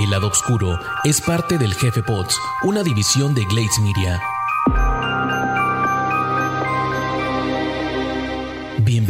El lado oscuro es parte del Jefe Pots, una división de Glades Media.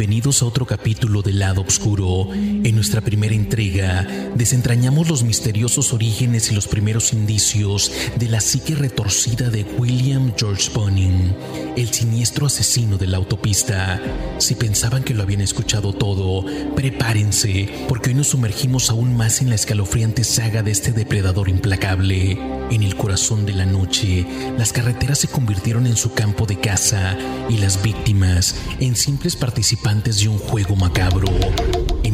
Bienvenidos a otro capítulo del lado oscuro. En nuestra primera entrega desentrañamos los misteriosos orígenes y los primeros indicios de la psique retorcida de William George Bonin, el siniestro asesino de la autopista. Si pensaban que lo habían escuchado todo, prepárense, porque hoy nos sumergimos aún más en la escalofriante saga de este depredador implacable. En el corazón de la noche, las carreteras se convirtieron en su campo de caza y las víctimas en simples participantes de un juego macabro.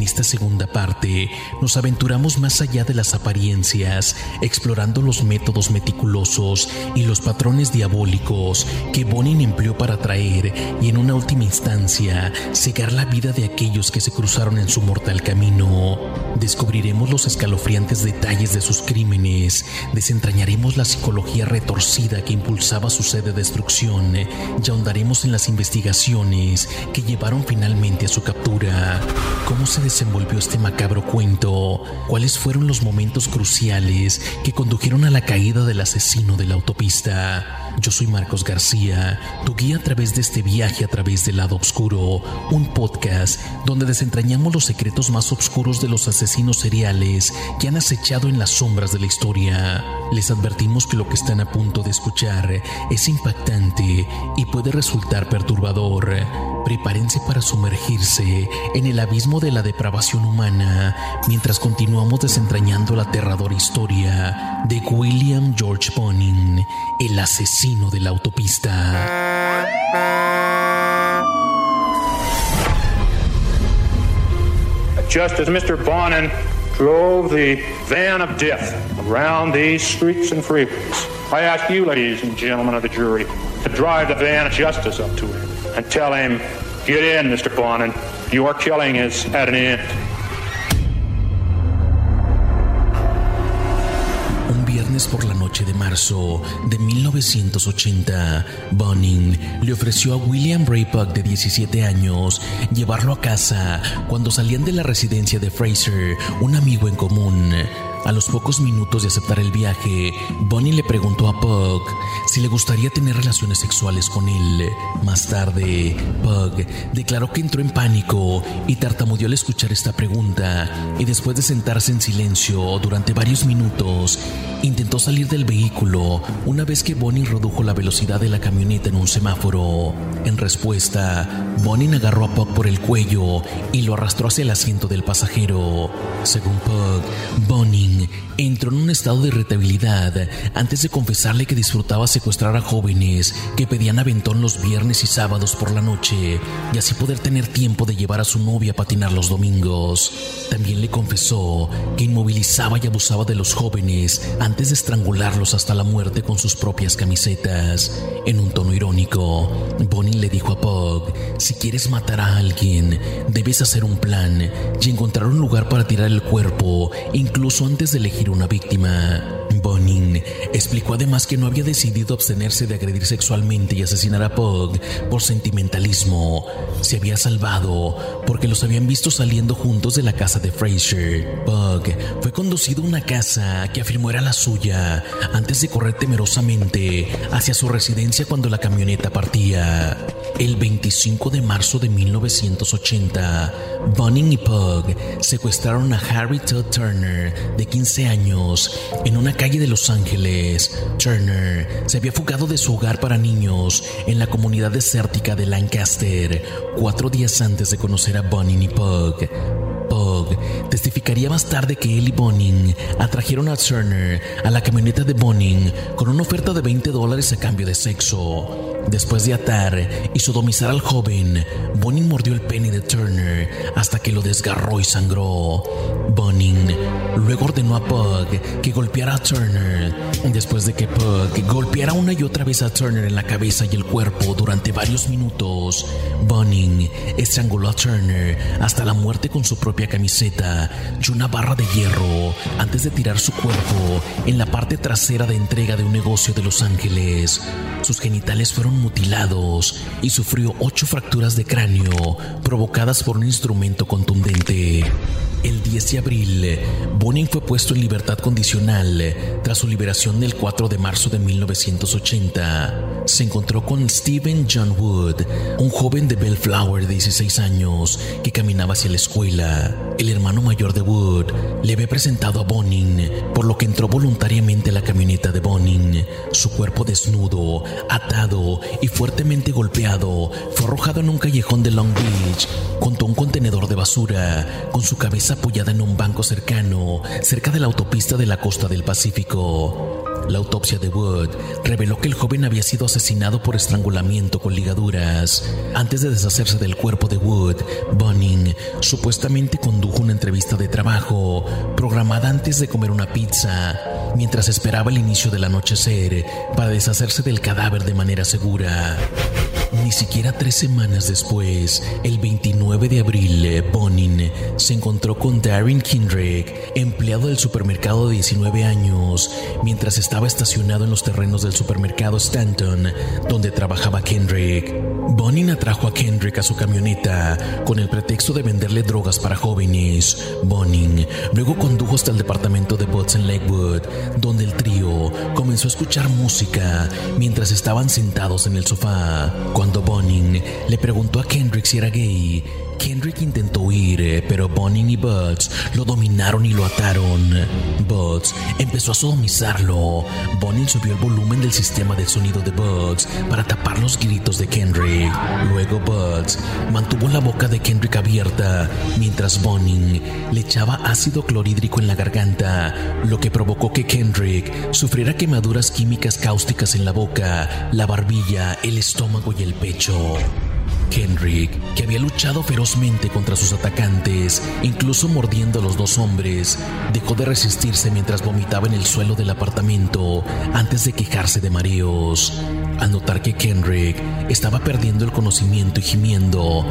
Esta segunda parte nos aventuramos más allá de las apariencias, explorando los métodos meticulosos y los patrones diabólicos que Bonin empleó para atraer y en una última instancia cegar la vida de aquellos que se cruzaron en su mortal camino. Descubriremos los escalofriantes detalles de sus crímenes, desentrañaremos la psicología retorcida que impulsaba su sed de destrucción y ahondaremos en las investigaciones que llevaron finalmente a su captura. ¿Cómo se desenvolvió este macabro cuento? ¿Cuáles fueron los momentos cruciales que condujeron a la caída del asesino de la autopista? Yo soy Marcos García, tu guía a través de este viaje a través del lado oscuro, un podcast donde desentrañamos los secretos más oscuros de los asesinos seriales que han acechado en las sombras de la historia. Les advertimos que lo que están a punto de escuchar es impactante y puede resultar perturbador. Prepárense para sumergirse en el abismo de la depravación humana mientras continuamos desentrañando la aterradora historia de William George Bonin, el asesino de la autopista. Just as Mr. Bonin drove the van of death around these streets and freeways, I ask you, ladies and gentlemen of the jury, to drive the van of justice up to him and tell him, get in, Mr. Bonin, your killing is at an end. Por la noche de marzo de 1980, Bonin le ofreció a William Ray Puck de 17 años llevarlo a casa cuando salían de la residencia de Fraser, un amigo en común. A los pocos minutos de aceptar el viaje, Bonnie le preguntó a Pug si le gustaría tener relaciones sexuales con él. Más tarde, Pug declaró que entró en pánico y tartamudeó al escuchar esta pregunta y después de sentarse en silencio durante varios minutos, intentó salir del vehículo una vez que Bonnie redujo la velocidad de la camioneta en un semáforo. En respuesta, Bonnie agarró a Pug por el cuello y lo arrastró hacia el asiento del pasajero. Según Pug, Bonnie entró en un estado de irritabilidad antes de confesarle que disfrutaba secuestrar a jóvenes que pedían aventón los viernes y sábados por la noche y así poder tener tiempo de llevar a su novia a patinar los domingos. También le confesó que inmovilizaba y abusaba de los jóvenes antes de estrangularlos hasta la muerte con sus propias camisetas. En un tono irónico, Bonnie le dijo a Pug, si quieres matar a alguien, debes hacer un plan y encontrar un lugar para tirar el cuerpo, incluso antes de elegir una víctima. Bonin explicó además que no había decidido abstenerse de agredir sexualmente y asesinar a Pug por sentimentalismo. Se había salvado porque los habían visto saliendo juntos de la casa de Fraser. Pug fue conducido a una casa que afirmó era la suya antes de correr temerosamente hacia su residencia cuando la camioneta partía. El 25 de marzo de 1980, Bonin y Pug secuestraron a Harry Todd Turner, de 15 años, en una calle de Los Ángeles. Turner se había fugado de su hogar para niños en la comunidad desértica de Lancaster, cuatro días antes de conocer a Bonin y Pug. Pug testificaría más tarde que él y Bonin atrajeron a Turner a la camioneta de Bonin con una oferta de 20 dólares a cambio de sexo. Después de atar y sodomizar al joven, Bonin mordió el pene de Turner hasta que lo desgarró y sangró. Bonin luego ordenó a Pug que golpeara a Turner. Después de que Pug golpeara una y otra vez a Turner en la cabeza y el cuerpo durante varios minutos, Bonin estranguló a Turner hasta la muerte con su propia camiseta y una barra de hierro antes de tirar su cuerpo en la parte trasera de entrega de un negocio de Los Ángeles. Sus genitales fueron mutilados y sufrió ocho fracturas de cráneo provocadas por un instrumento contundente. El 10 de abril, Bonin fue puesto en libertad condicional tras su liberación el 4 de marzo de 1980. Se encontró con Stephen John Wood, un joven de Bellflower de 16 años que caminaba hacia la escuela. El hermano mayor de Wood le había presentado a Bonin, por lo que entró voluntariamente a la camioneta de Bonin. Su cuerpo desnudo, atado y fuertemente golpeado, fue arrojado en un callejón de Long Beach junto a un contenedor de basura, con su cabeza apoyada en un banco cercano, cerca de la autopista de la costa del Pacífico. La autopsia de Wood reveló que el joven había sido asesinado por estrangulamiento con ligaduras. Antes de deshacerse del cuerpo de Wood, Bunning supuestamente condujo una entrevista de trabajo programada antes de comer una pizza, mientras esperaba el inicio del anochecer para deshacerse del cadáver de manera segura. Ni siquiera tres semanas después, el 29 de abril, Bonin se encontró con Darren Kindrick, empleado del supermercado de 19 años, mientras estaba estacionado en los terrenos del supermercado Stanton, donde trabajaba Kendrick. Bonin atrajo a Kendrick a su camioneta con el pretexto de venderle drogas para jóvenes. Bonin luego condujo hasta el departamento de Butts en Lakewood, donde el trío comenzó a escuchar música mientras estaban sentados en el sofá. Cuando Bonin le preguntó a Kendrick si era gay, Kendrick intentó huir, eh, pero Bonin y Butts lo dominaron y lo ataron. Butts empezó a sodomizarlo. Bonin subió el volumen del sistema de sonido de Butts para tapar los gritos de Kendrick. Luego Butts mantuvo la boca de Kendrick abierta mientras Bonin le echaba ácido clorhídrico en la garganta, lo que provocó que Kendrick sufriera quemaduras químicas cáusticas en la boca, la barbilla, el estómago y el pecho. Kendrick, que había luchado ferozmente contra sus atacantes, incluso mordiendo a los dos hombres, dejó de resistirse mientras vomitaba en el suelo del apartamento antes de quejarse de mareos. Al notar que Kendrick estaba perdiendo el conocimiento y gimiendo,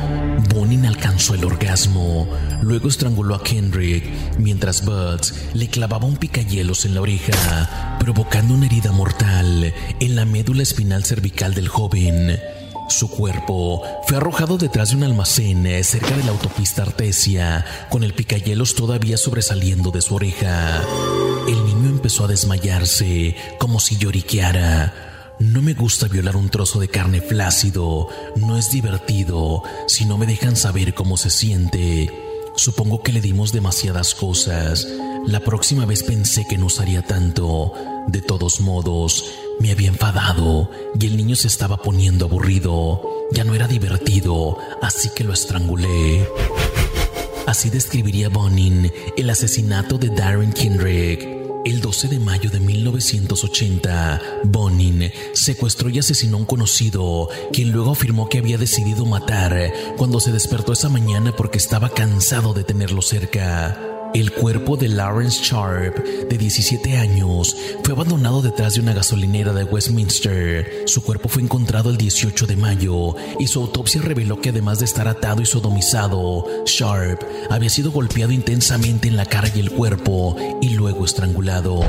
Bonin alcanzó el orgasmo. Luego estranguló a Kendrick mientras Butts le clavaba un picayelos en la oreja, provocando una herida mortal en la médula espinal cervical del joven. Su cuerpo fue arrojado detrás de un almacén eh, cerca de la autopista Artesia, con el picayelos todavía sobresaliendo de su oreja. El niño empezó a desmayarse, como si lloriqueara. No me gusta violar un trozo de carne flácido, no es divertido si no me dejan saber cómo se siente. Supongo que le dimos demasiadas cosas. La próxima vez pensé que no usaría tanto. De todos modos, me había enfadado y el niño se estaba poniendo aburrido. Ya no era divertido, así que lo estrangulé. Así describiría Bonin el asesinato de Darren Kendrick. El 12 de mayo de 1980, Bonin secuestró y asesinó a un conocido, quien luego afirmó que había decidido matar cuando se despertó esa mañana porque estaba cansado de tenerlo cerca. El cuerpo de Lawrence Sharp, de 17 años, fue abandonado detrás de una gasolinera de Westminster. Su cuerpo fue encontrado el 18 de mayo y su autopsia reveló que además de estar atado y sodomizado, Sharp había sido golpeado intensamente en la cara y el cuerpo y luego estrangulado.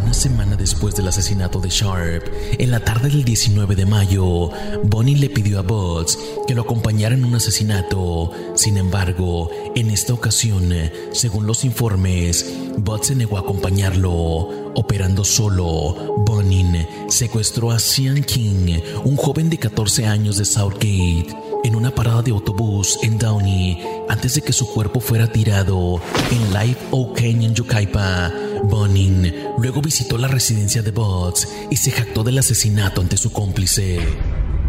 Una semana después del asesinato de Sharp, en la tarde del 19 de mayo, Bonnie le pidió a Butts que lo acompañara en un asesinato. Sin embargo, en esta ocasión, según los informes, Butts se negó a acompañarlo. Operando solo, Bonin secuestró a Sean King, un joven de 14 años de Southgate, en una parada de autobús en Downey antes de que su cuerpo fuera tirado en Live Oak Canyon. Bonin luego visitó la residencia de Butts y se jactó del asesinato ante su cómplice.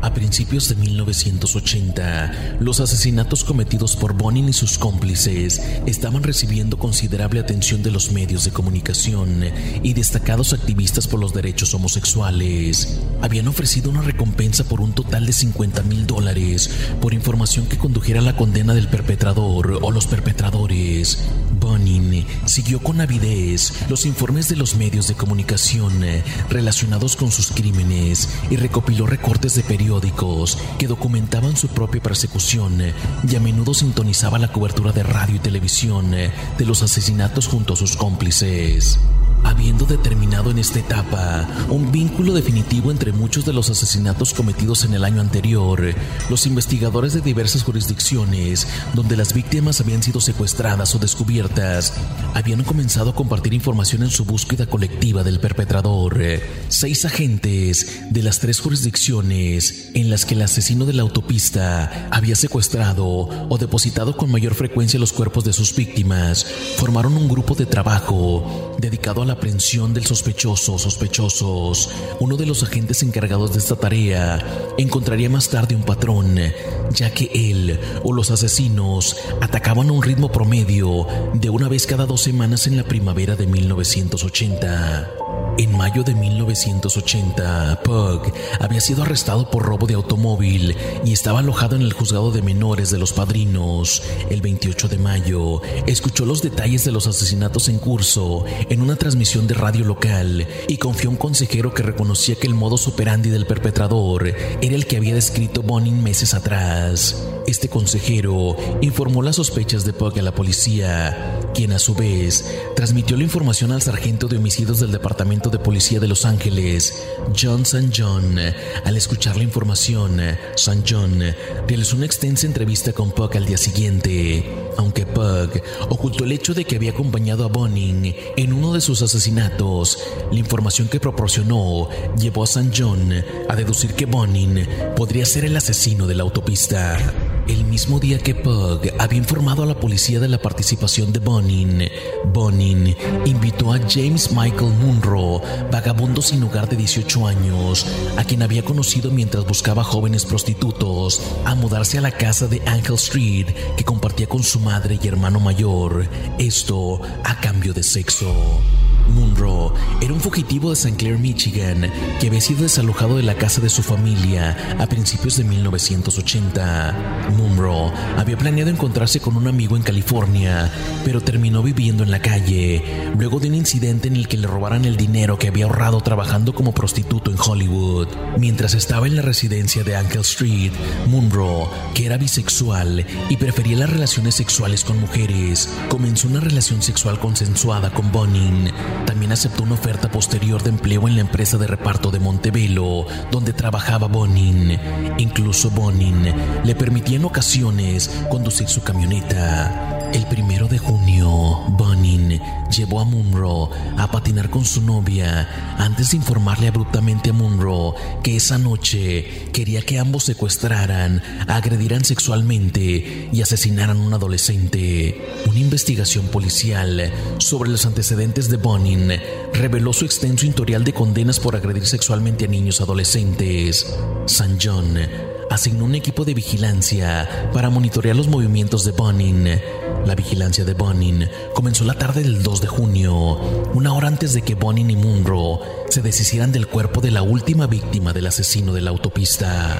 A principios de 1980, los asesinatos cometidos por Bonin y sus cómplices estaban recibiendo considerable atención de los medios de comunicación y destacados activistas por los derechos homosexuales. Habían ofrecido una recompensa por un total de 50 mil dólares por información que condujera a la condena del perpetrador o los perpetradores. Bonin siguió con avidez los informes de los medios de comunicación relacionados con sus crímenes y recopiló recortes de periódicos que documentaban su propia persecución y a menudo sintonizaba la cobertura de radio y televisión de los asesinatos junto a sus cómplices habiendo determinado en esta etapa un vínculo definitivo entre muchos de los asesinatos cometidos en el año anterior, los investigadores de diversas jurisdicciones donde las víctimas habían sido secuestradas o descubiertas habían comenzado a compartir información en su búsqueda colectiva del perpetrador. Seis agentes de las tres jurisdicciones en las que el asesino de la autopista había secuestrado o depositado con mayor frecuencia los cuerpos de sus víctimas formaron un grupo de trabajo dedicado a la aprehensión del sospechoso sospechosos, uno de los agentes encargados de esta tarea encontraría más tarde un patrón, ya que él o los asesinos atacaban a un ritmo promedio de una vez cada dos semanas en la primavera de 1980. En mayo de 1980, Pug había sido arrestado por robo de automóvil y estaba alojado en el juzgado de menores de los padrinos. El 28 de mayo, escuchó los detalles de los asesinatos en curso en una de radio local y confió a un consejero que reconocía que el modus operandi del perpetrador era el que había descrito Bonin meses atrás. Este consejero informó las sospechas de Pug a la policía, quien a su vez transmitió la información al sargento de homicidios del Departamento de Policía de Los Ángeles, John St. John. Al escuchar la información, St. John realizó una extensa entrevista con Pug al día siguiente. Aunque Pug ocultó el hecho de que había acompañado a Bonin en uno de sus asesinatos, la información que proporcionó llevó a St. John a deducir que Bonin podría ser el asesino de la autopista. El mismo día que Pug había informado a la policía de la participación de Bonin, Bonin invitó a James Michael Munro, vagabundo sin hogar de 18 años, a quien había conocido mientras buscaba jóvenes prostitutos, a mudarse a la casa de Angel Street que compartía con su madre y hermano mayor, esto a cambio de sexo. Munro era un fugitivo de St. Clair, Michigan, que había sido desalojado de la casa de su familia a principios de 1980. Munro había planeado encontrarse con un amigo en California, pero terminó viviendo en la calle, luego de un incidente en el que le robaran el dinero que había ahorrado trabajando como prostituto en Hollywood. Mientras estaba en la residencia de Uncle Street, Munro, que era bisexual y prefería las relaciones sexuales con mujeres, comenzó una relación sexual consensuada con Bonin, también aceptó una oferta posterior de empleo en la empresa de reparto de Montebello, donde trabajaba Bonin. Incluso Bonin le permitía en ocasiones conducir su camioneta. El primero de junio, Bonin llevó a Munro a patinar con su novia antes de informarle abruptamente a Munro que esa noche quería que ambos secuestraran, agredieran sexualmente y asesinaran a un adolescente. Una investigación policial sobre los antecedentes de Bonin reveló su extenso historial de condenas por agredir sexualmente a niños adolescentes. San John asignó un equipo de vigilancia para monitorear los movimientos de Bonin. La vigilancia de Bonin comenzó la tarde del 2 de junio, una hora antes de que Bonin y Munro se deshicieran del cuerpo de la última víctima del asesino de la autopista.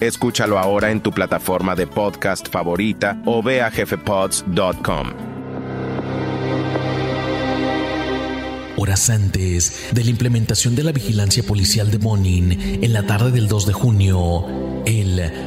Escúchalo ahora en tu plataforma de podcast favorita o ve a jefepods.com. Horas antes de la implementación de la vigilancia policial de Bonin, en la tarde del 2 de junio,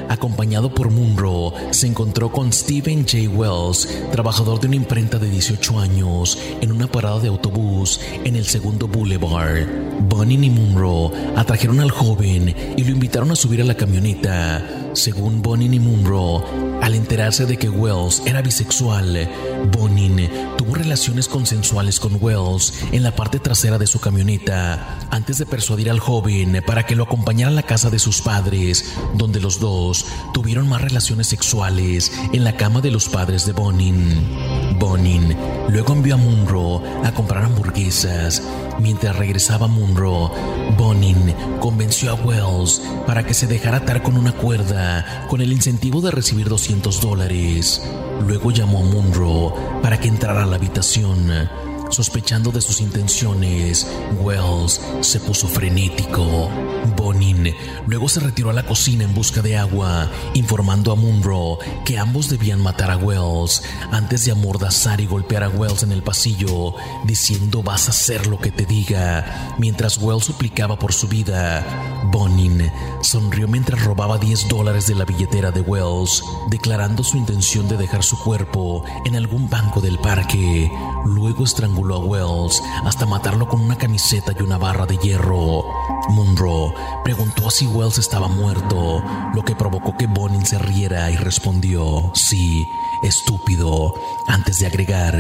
acompañado por Munro, se encontró con Stephen J. Wells, trabajador de una imprenta de 18 años, en una parada de autobús en el segundo Boulevard. Bonin y Munro atrajeron al joven y lo invitaron a subir a la camioneta. Según Bonin y Munro, al enterarse de que Wells era bisexual, Bonin tuvo relaciones consensuales con Wells en la parte trasera de su camioneta antes de persuadir al joven para que lo acompañara a la casa de sus padres, donde los dos tuvieron más relaciones sexuales en la cama de los padres de Bonin. Bonin luego envió a Munro a comprar hamburguesas. Mientras regresaba a Munro, Bonin convenció a Wells para que se dejara atar con una cuerda con el incentivo de recibir 200 dólares. Luego llamó a Munro para que entrara a la habitación. Sospechando de sus intenciones, Wells se puso frenético. Bonin luego se retiró a la cocina en busca de agua, informando a Munro que ambos debían matar a Wells antes de amordazar y golpear a Wells en el pasillo, diciendo vas a hacer lo que te diga, mientras Wells suplicaba por su vida. Bonin sonrió mientras robaba 10 dólares de la billetera de Wells, declarando su intención de dejar su cuerpo en algún banco del parque. Luego estranguló a Wells hasta matarlo con una camiseta y una barra de hierro. Munro preguntó si Wells estaba muerto, lo que provocó que Bonin se riera y respondió, sí, estúpido, antes de agregar,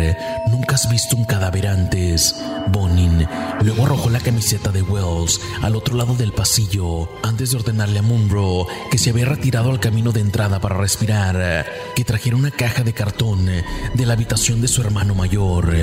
nunca has visto un cadáver antes. Bonin luego arrojó la camiseta de Wells al otro lado del pasillo antes de ordenarle a Munro que se había retirado al camino de entrada para respirar, que trajera una caja de cartón de la habitación de su hermano mayor.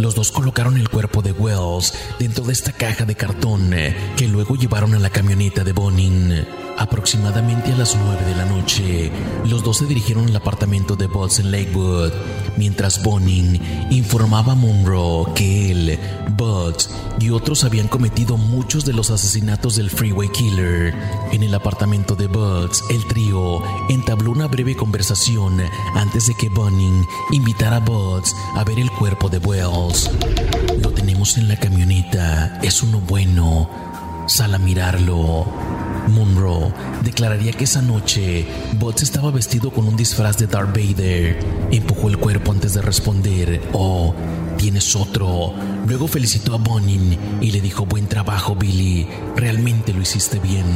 Los dos colocaron el cuerpo de Wells dentro de esta caja de cartón que luego llevaron a la camioneta de Bonin. Aproximadamente a las 9 de la noche, los dos se dirigieron al apartamento de Butts en Lakewood, mientras Bonin informaba a Monroe que él, Butts y otros habían cometido muchos de los asesinatos del Freeway Killer. En el apartamento de Butts, el trío entabló una breve conversación antes de que Bonin invitara a Butts a ver el cuerpo de Wells. Lo tenemos en la camioneta, es uno bueno. Sal a mirarlo. Munro declararía que esa noche Butts estaba vestido con un disfraz de Darth Vader. Empujó el cuerpo antes de responder, oh, tienes otro. Luego felicitó a Bonin y le dijo, buen trabajo Billy, realmente lo hiciste bien.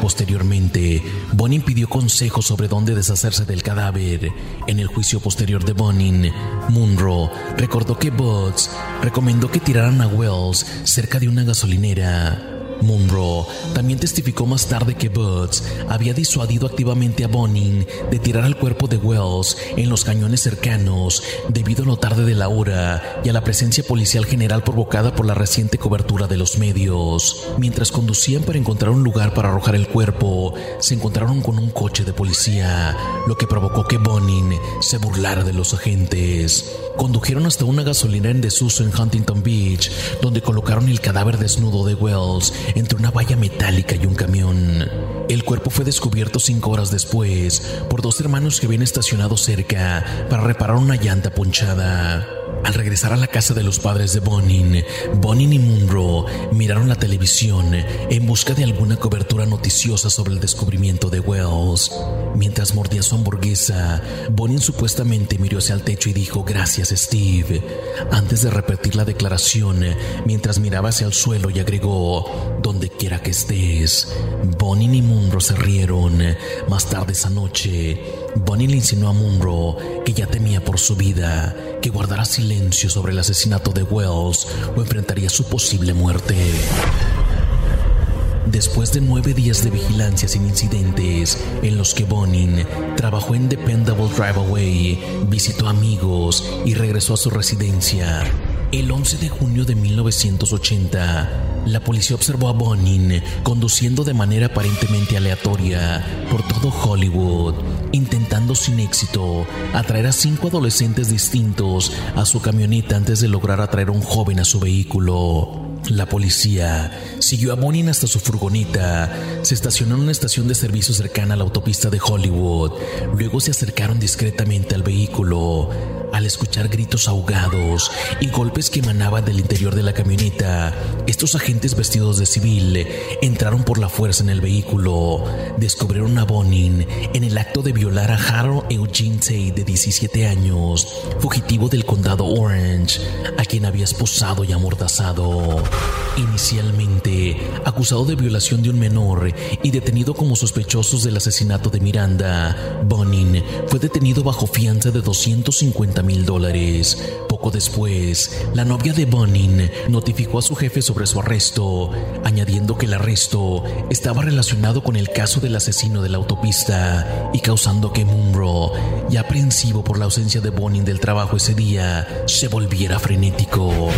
Posteriormente, Bonin pidió consejos sobre dónde deshacerse del cadáver. En el juicio posterior de Bonin, Munro recordó que Butts recomendó que tiraran a Wells cerca de una gasolinera. Munro también testificó más tarde que Butts había disuadido activamente a Bonin de tirar al cuerpo de Wells en los cañones cercanos debido a lo tarde de la hora y a la presencia policial general provocada por la reciente cobertura de los medios. Mientras conducían para encontrar un lugar para arrojar el cuerpo, se encontraron con un coche de policía, lo que provocó que Bonin se burlara de los agentes. Condujeron hasta una gasolina en desuso en Huntington Beach, donde colocaron el cadáver desnudo de Wells entre una valla metálica y un camión. El cuerpo fue descubierto cinco horas después por dos hermanos que habían estacionado cerca para reparar una llanta ponchada. Al regresar a la casa de los padres de Bonin, Bonin y Munro miraron la televisión en busca de alguna cobertura noticiosa sobre el descubrimiento de Wells. Mientras mordía su hamburguesa, Bonin supuestamente miró hacia el techo y dijo gracias Steve, antes de repetir la declaración mientras miraba hacia el suelo y agregó, donde quiera que estés. Bonin y Munro se rieron. Más tarde esa noche, Bonin le insinuó a Munro que ya temía por su vida que guardara silencio sobre el asesinato de Wells o enfrentaría su posible muerte. Después de nueve días de vigilancia sin incidentes, en los que Bonin trabajó en Dependable Drive Away, visitó amigos y regresó a su residencia, el 11 de junio de 1980, la policía observó a Bonin conduciendo de manera aparentemente aleatoria por todo Hollywood, intentando sin éxito atraer a cinco adolescentes distintos a su camioneta antes de lograr atraer a un joven a su vehículo. La policía siguió a Bonin hasta su furgoneta, se estacionó en una estación de servicio cercana a la autopista de Hollywood, luego se acercaron discretamente al vehículo. Al escuchar gritos ahogados y golpes que emanaban del interior de la camioneta, Estos agentes vestidos de civil entraron por la fuerza en el vehículo. Descubrieron a Bonin en el acto de violar a Harold Eugene Tate de 17 años, fugitivo del condado Orange, a quien había esposado y amordazado. Inicialmente acusado de violación de un menor y detenido como sospechosos del asesinato de Miranda, Bonin fue detenido bajo fianza de 250 mil dólares. Poco después, la novia de Bonin notificó a su jefe sobre su arresto, añadiendo que el arresto estaba relacionado con el caso del asesino de la autopista y causando que Munro, ya aprensivo por la ausencia de Bonin del trabajo ese día, se volviera frenético.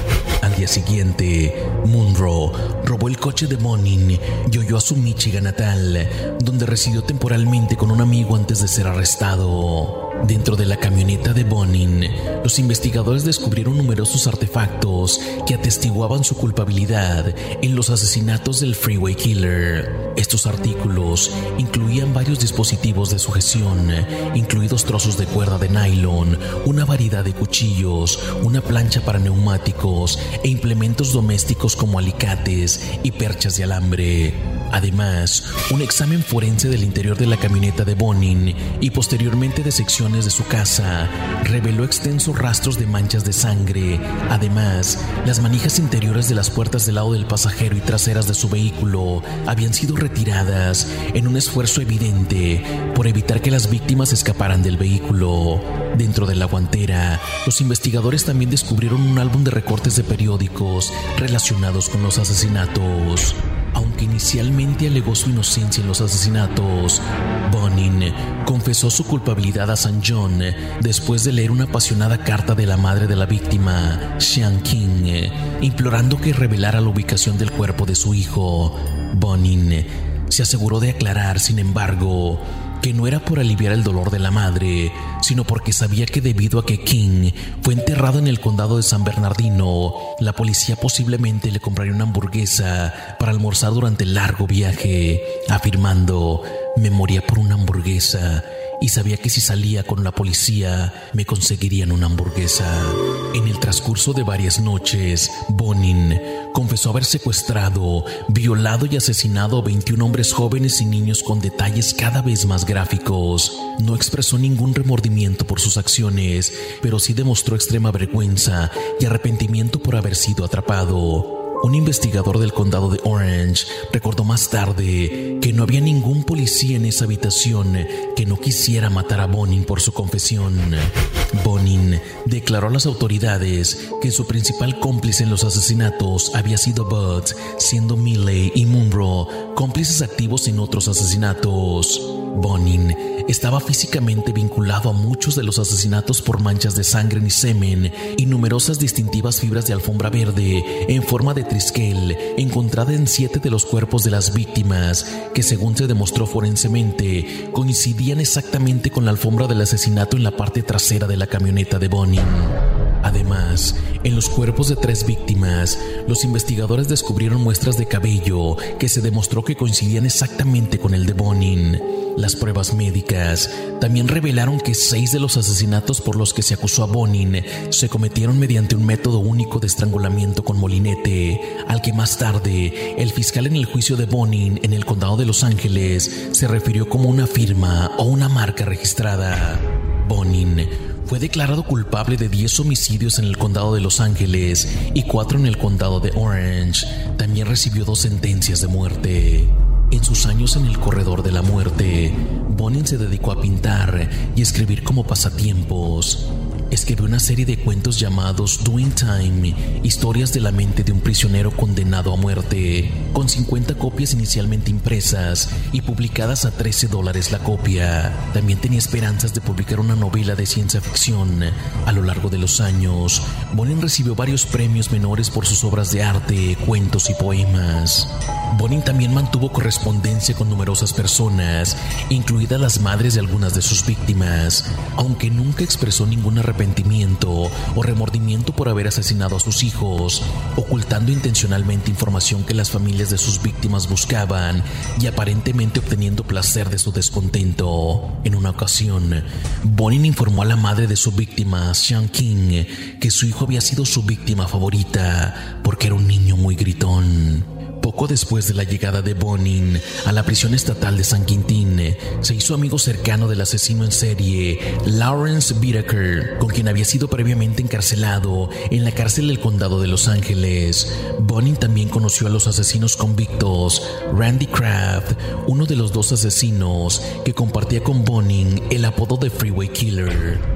Al día siguiente, Munro robó el coche de Bonin y huyó a su Michigan natal, donde residió temporalmente con un amigo antes de ser arrestado. Dentro de la camioneta de Bonin, los investigadores descubrieron numerosos artefactos que atestiguaban su culpabilidad en los asesinatos del Freeway Killer. Estos artículos incluían varios dispositivos de sujeción, incluidos trozos de cuerda de nylon, una variedad de cuchillos, una plancha para neumáticos e implementos domésticos como alicates y perchas de alambre. Además, un examen forense del interior de la camioneta de Bonin y posteriormente de secciones de su casa reveló extensos rastros de manchas de sangre. Además, las manijas interiores de las puertas del lado del pasajero y traseras de su vehículo habían sido retiradas en un esfuerzo evidente por evitar que las víctimas escaparan del vehículo. Dentro de la guantera, los investigadores también descubrieron un álbum de recortes de periódicos relacionados con los asesinatos. Aunque inicialmente alegó su inocencia en los asesinatos, Bonin confesó su culpabilidad a San John después de leer una apasionada carta de la madre de la víctima, Xiang King, implorando que revelara la ubicación del cuerpo de su hijo. Bonin se aseguró de aclarar, sin embargo, que no era por aliviar el dolor de la madre, sino porque sabía que debido a que King fue enterrado en el condado de San Bernardino, la policía posiblemente le compraría una hamburguesa para almorzar durante el largo viaje, afirmando, me moría por una hamburguesa y sabía que si salía con la policía me conseguirían una hamburguesa. En el transcurso de varias noches, Bonin confesó haber secuestrado, violado y asesinado a 21 hombres jóvenes y niños con detalles cada vez más gráficos. No expresó ningún remordimiento por sus acciones, pero sí demostró extrema vergüenza y arrepentimiento por haber sido atrapado. Un investigador del condado de Orange recordó más tarde que no había ningún policía en esa habitación que no quisiera matar a Bonin por su confesión. Bonin declaró a las autoridades que su principal cómplice en los asesinatos había sido Bud, siendo Milley y Munro cómplices activos en otros asesinatos. Bonin estaba físicamente vinculado a muchos de los asesinatos por manchas de sangre y semen y numerosas distintivas fibras de alfombra verde en forma de triskel encontrada en siete de los cuerpos de las víctimas, que según se demostró forensemente, coincidían exactamente con la alfombra del asesinato en la parte trasera de la camioneta de Bonin. Además, en los cuerpos de tres víctimas, los investigadores descubrieron muestras de cabello que se demostró que coincidían exactamente con el de Bonin. Las pruebas médicas también revelaron que seis de los asesinatos por los que se acusó a Bonin se cometieron mediante un método único de estrangulamiento con molinete, al que más tarde el fiscal en el juicio de Bonin en el condado de Los Ángeles se refirió como una firma o una marca registrada. Bonin fue declarado culpable de 10 homicidios en el condado de Los Ángeles y 4 en el condado de Orange. También recibió dos sentencias de muerte. En sus años en el corredor de la muerte, Bonin se dedicó a pintar y escribir como pasatiempos. Escribió una serie de cuentos llamados Doing Time, historias de la mente de un prisionero condenado a muerte, con 50 copias inicialmente impresas y publicadas a 13 dólares la copia. También tenía esperanzas de publicar una novela de ciencia ficción. A lo largo de los años, Bonin recibió varios premios menores por sus obras de arte, cuentos y poemas. Bonin también mantuvo correspondencia con numerosas personas, incluidas las madres de algunas de sus víctimas, aunque nunca expresó ninguna arrepentimiento o remordimiento por haber asesinado a sus hijos, ocultando intencionalmente información que las familias de sus víctimas buscaban y aparentemente obteniendo placer de su descontento. En una ocasión, Bonin informó a la madre de su víctima, Sean King, que su hijo había sido su víctima favorita porque era un niño muy gritón. Poco después de la llegada de Bonin a la prisión estatal de San Quintín, se hizo amigo cercano del asesino en serie Lawrence Whitaker, con quien había sido previamente encarcelado en la cárcel del condado de Los Ángeles. Bonin también conoció a los asesinos convictos Randy Kraft, uno de los dos asesinos que compartía con Bonin el apodo de Freeway Killer.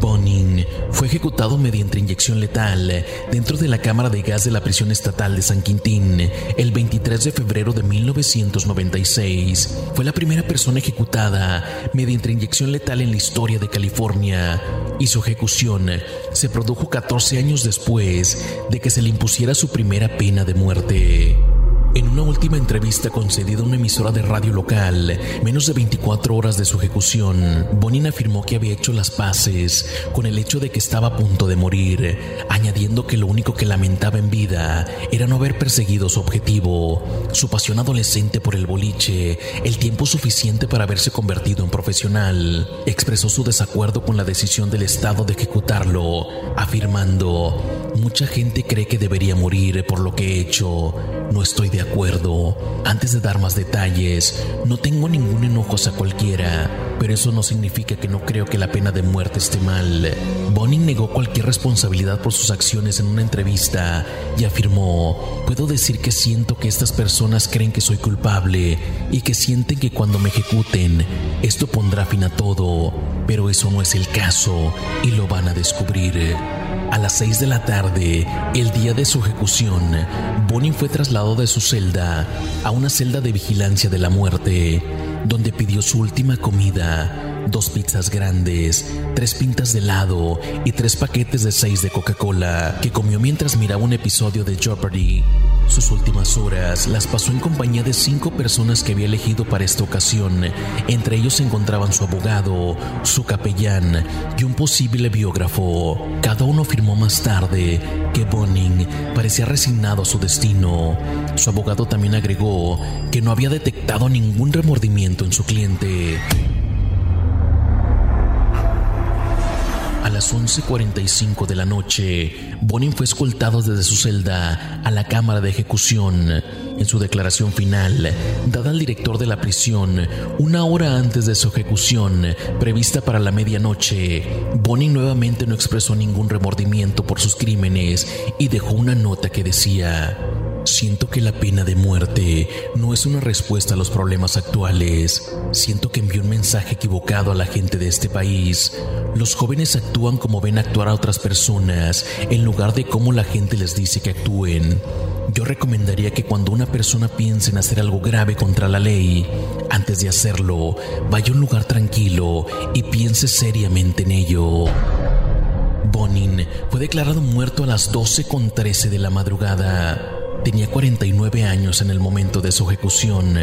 Bonin fue ejecutado mediante inyección letal dentro de la cámara de gas de la prisión estatal de San Quintín el 23 de febrero de 1996. Fue la primera persona ejecutada mediante inyección letal en la historia de California y su ejecución se produjo 14 años después de que se le impusiera su primera pena de muerte. En una última entrevista concedida a una emisora de radio local, menos de 24 horas de su ejecución, Bonin afirmó que había hecho las paces con el hecho de que estaba a punto de morir, añadiendo que lo único que lamentaba en vida era no haber perseguido su objetivo, su pasión adolescente por el boliche, el tiempo suficiente para haberse convertido en profesional. Expresó su desacuerdo con la decisión del Estado de ejecutarlo, afirmando, mucha gente cree que debería morir por lo que he hecho, no estoy de acuerdo. Antes de dar más detalles, no tengo ningún enojo hacia cualquiera, pero eso no significa que no creo que la pena de muerte esté mal. Bonin negó cualquier responsabilidad por sus acciones en una entrevista y afirmó, puedo decir que siento que estas personas creen que soy culpable y que sienten que cuando me ejecuten, esto pondrá fin a todo, pero eso no es el caso y lo van a descubrir. A las 6 de la tarde, el día de su ejecución, Bonin fue trasladado de su celda a una celda de vigilancia de la muerte, donde pidió su última comida, dos pizzas grandes, tres pintas de helado y tres paquetes de seis de Coca-Cola, que comió mientras miraba un episodio de Jeopardy. Sus últimas horas las pasó en compañía de cinco personas que había elegido para esta ocasión. Entre ellos se encontraban su abogado, su capellán y un posible biógrafo. Cada uno afirmó más tarde que Boning parecía resignado a su destino. Su abogado también agregó que no había detectado ningún remordimiento en su cliente. Las 11.45 de la noche, Bonin fue escoltado desde su celda a la cámara de ejecución. En su declaración final, dada al director de la prisión una hora antes de su ejecución, prevista para la medianoche, Bonin nuevamente no expresó ningún remordimiento por sus crímenes y dejó una nota que decía, Siento que la pena de muerte no es una respuesta a los problemas actuales. Siento que envió un mensaje equivocado a la gente de este país. Los jóvenes actúan como ven actuar a otras personas en lugar de cómo la gente les dice que actúen. Yo recomendaría que cuando una persona piense en hacer algo grave contra la ley, antes de hacerlo, vaya a un lugar tranquilo y piense seriamente en ello. Bonin fue declarado muerto a las 12.13 de la madrugada. Tenía 49 años en el momento de su ejecución.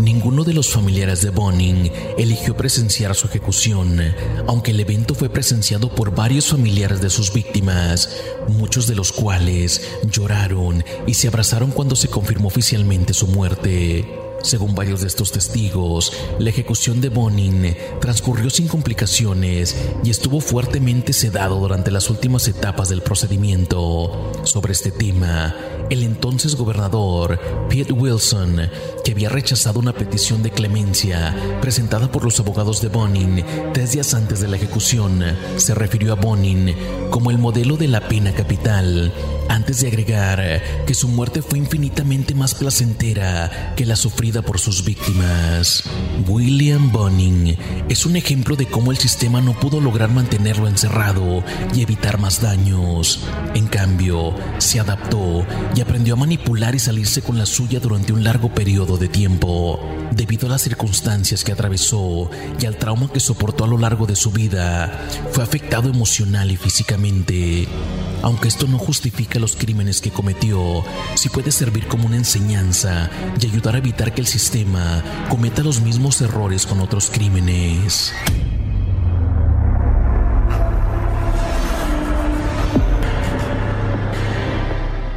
Ninguno de los familiares de Bonin eligió presenciar su ejecución, aunque el evento fue presenciado por varios familiares de sus víctimas, muchos de los cuales lloraron y se abrazaron cuando se confirmó oficialmente su muerte. Según varios de estos testigos, la ejecución de Bonin transcurrió sin complicaciones y estuvo fuertemente sedado durante las últimas etapas del procedimiento. Sobre este tema, el entonces gobernador Pete Wilson, que había rechazado una petición de clemencia presentada por los abogados de Bonin tres días antes de la ejecución, se refirió a Bonin como el modelo de la pena capital, antes de agregar que su muerte fue infinitamente más placentera que la sufrida por sus víctimas. William Bonin es un ejemplo de cómo el sistema no pudo lograr mantenerlo encerrado y evitar más daños. En cambio, se adaptó y aprendió a manipular y salirse con la suya durante un largo periodo de tiempo. Debido a las circunstancias que atravesó y al trauma que soportó a lo largo de su vida, fue afectado emocional y físicamente. Aunque esto no justifica los crímenes que cometió, si puede servir como una enseñanza y ayudar a evitar que el sistema cometa los mismos errores con otros crímenes.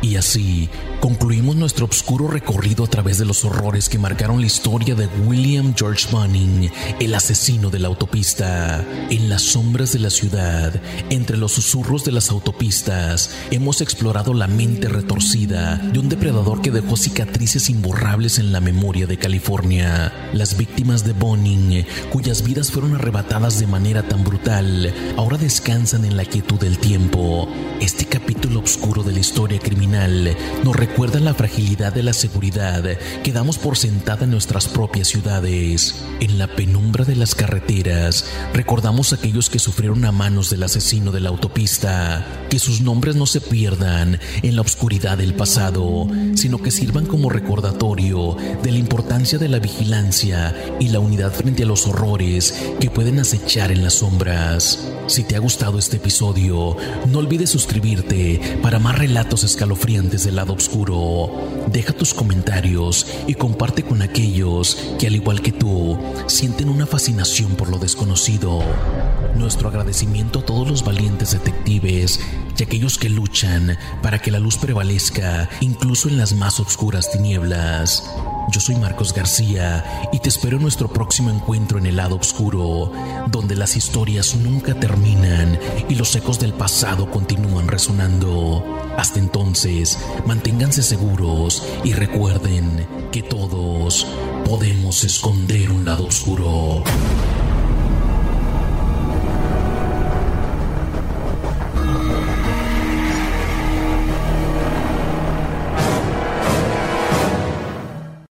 Y así, concluimos nuestro oscuro recorrido a través de los horrores que marcaron la historia de William George Bunning, el asesino de la autopista. En las sombras de la ciudad, entre los susurros de las autopistas, hemos explorado la mente retorcida de un depredador que dejó cicatrices imborrables en la memoria de California. Las víctimas de Bunning, cuyas vidas fueron arrebatadas de manera tan brutal, ahora descansan en la quietud del tiempo. Este capítulo oscuro de la historia criminal nos recuerda la fragilidad de la seguridad que damos por sentada en nuestras propias ciudades. En la penumbra de las carreteras, recordamos a aquellos que sufrieron a manos del asesino de la autopista, que sus nombres no se pierdan en la oscuridad del pasado, sino que sirvan como recordatorio de la importancia de la vigilancia y la unidad frente a los horrores que pueden acechar en las sombras. Si te ha gustado este episodio, no olvides suscribirte para más relatos escalofriantes del lado oscuro. Deja tus comentarios y comparte con aquellos que, al igual que tú, sienten una fascinación por lo desconocido. Nuestro agradecimiento a todos los valientes detectives y aquellos que luchan para que la luz prevalezca incluso en las más oscuras tinieblas. Yo soy Marcos García y te espero en nuestro próximo encuentro en el lado oscuro, donde las historias nunca terminan y los ecos del pasado continúan resonando. Hasta entonces, manténganse seguros y recuerden que todos podemos esconder un lado oscuro.